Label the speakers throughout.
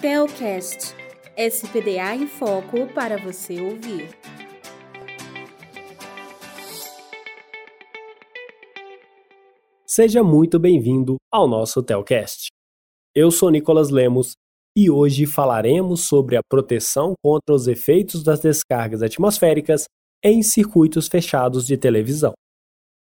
Speaker 1: Telcast SPDA em Foco para você ouvir.
Speaker 2: Seja muito bem-vindo ao nosso Telcast. Eu sou Nicolas Lemos e hoje falaremos sobre a proteção contra os efeitos das descargas atmosféricas em circuitos fechados de televisão.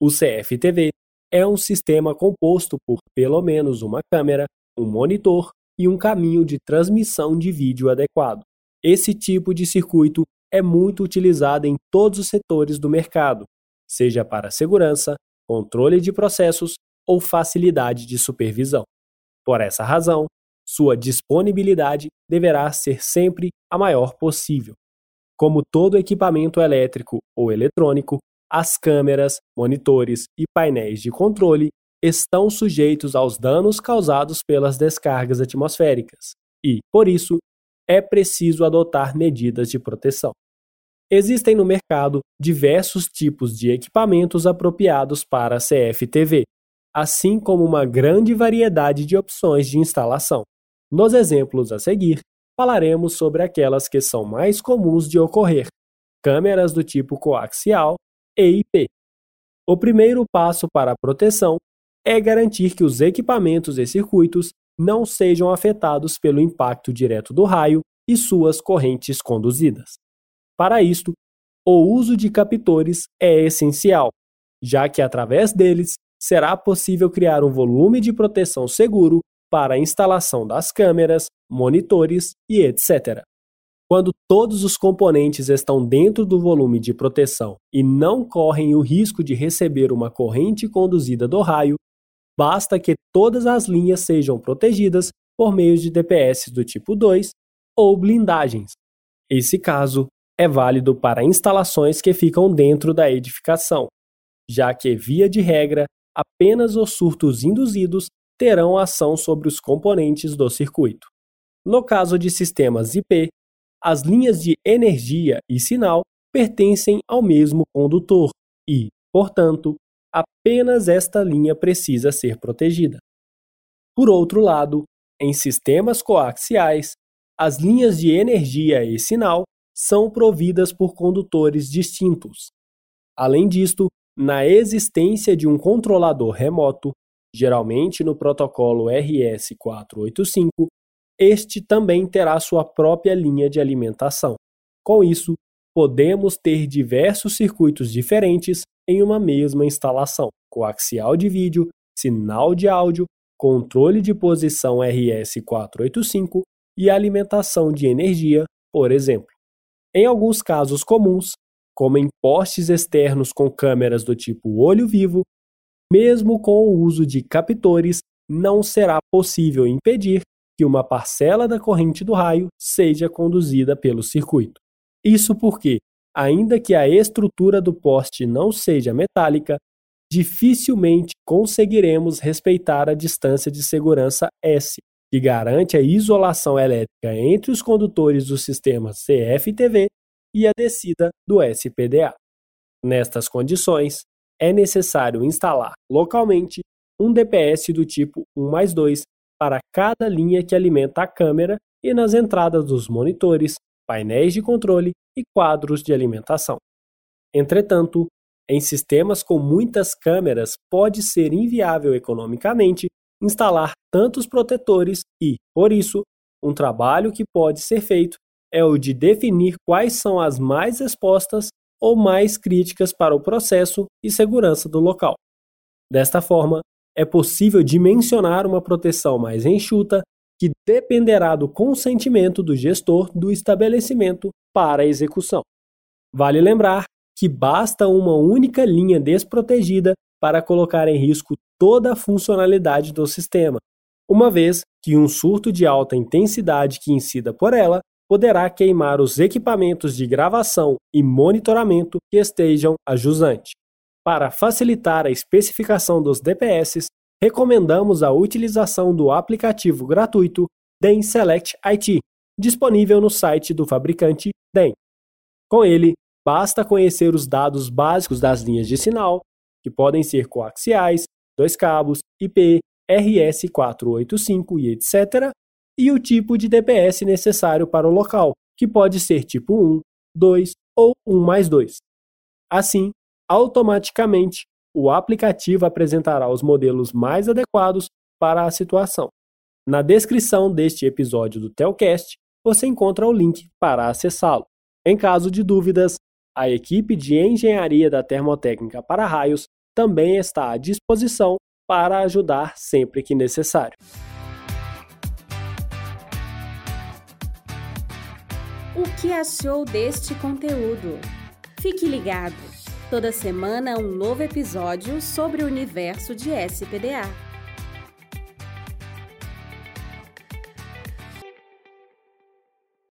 Speaker 2: O CFTV é um sistema composto por pelo menos uma câmera, um monitor e um caminho de transmissão de vídeo adequado. Esse tipo de circuito é muito utilizado em todos os setores do mercado, seja para segurança, controle de processos ou facilidade de supervisão. Por essa razão, sua disponibilidade deverá ser sempre a maior possível. Como todo equipamento elétrico ou eletrônico, as câmeras, monitores e painéis de controle estão sujeitos aos danos causados pelas descargas atmosféricas e, por isso, é preciso adotar medidas de proteção. Existem no mercado diversos tipos de equipamentos apropriados para CFTV, assim como uma grande variedade de opções de instalação. Nos exemplos a seguir, falaremos sobre aquelas que são mais comuns de ocorrer: câmeras do tipo coaxial EIP. O primeiro passo para a proteção é garantir que os equipamentos e circuitos não sejam afetados pelo impacto direto do raio e suas correntes conduzidas. Para isto, o uso de captores é essencial, já que através deles será possível criar um volume de proteção seguro para a instalação das câmeras, monitores e etc. Quando todos os componentes estão dentro do volume de proteção e não correm o risco de receber uma corrente conduzida do raio, basta que todas as linhas sejam protegidas por meio de DPS do tipo 2 ou blindagens. Esse caso é válido para instalações que ficam dentro da edificação, já que, via de regra, apenas os surtos induzidos terão ação sobre os componentes do circuito. No caso de sistemas IP, as linhas de energia e sinal pertencem ao mesmo condutor e, portanto, apenas esta linha precisa ser protegida. Por outro lado, em sistemas coaxiais, as linhas de energia e sinal são providas por condutores distintos. Além disto, na existência de um controlador remoto, geralmente no protocolo RS485, este também terá sua própria linha de alimentação. Com isso, podemos ter diversos circuitos diferentes em uma mesma instalação: coaxial de vídeo, sinal de áudio, controle de posição RS485 e alimentação de energia, por exemplo. Em alguns casos comuns, como em postes externos com câmeras do tipo olho vivo, mesmo com o uso de captores, não será possível impedir que uma parcela da corrente do raio seja conduzida pelo circuito. Isso porque, ainda que a estrutura do poste não seja metálica, dificilmente conseguiremos respeitar a distância de segurança S, que garante a isolação elétrica entre os condutores do sistema CFTV e a descida do SPDA. Nestas condições, é necessário instalar localmente um DPS do tipo 1 mais 2 para cada linha que alimenta a câmera e nas entradas dos monitores, painéis de controle e quadros de alimentação. Entretanto, em sistemas com muitas câmeras, pode ser inviável economicamente instalar tantos protetores e, por isso, um trabalho que pode ser feito é o de definir quais são as mais expostas ou mais críticas para o processo e segurança do local. Desta forma, é possível dimensionar uma proteção mais enxuta que dependerá do consentimento do gestor do estabelecimento para a execução. Vale lembrar que basta uma única linha desprotegida para colocar em risco toda a funcionalidade do sistema, uma vez que um surto de alta intensidade que incida por ela poderá queimar os equipamentos de gravação e monitoramento que estejam a jusante. Para facilitar a especificação dos DPS, recomendamos a utilização do aplicativo gratuito DEN Select IT, disponível no site do fabricante DEN. Com ele, basta conhecer os dados básicos das linhas de sinal, que podem ser coaxiais, dois cabos, IP, RS485 e etc., e o tipo de DPS necessário para o local, que pode ser tipo 1, 2 ou 1 mais 2. Assim, automaticamente, o aplicativo apresentará os modelos mais adequados para a situação. Na descrição deste episódio do Telcast, você encontra o link para acessá-lo. Em caso de dúvidas, a equipe de engenharia da termotécnica para raios também está à disposição para ajudar sempre que necessário.
Speaker 1: O que achou deste conteúdo? Fique ligado! Toda semana um novo episódio sobre o universo de SPDA.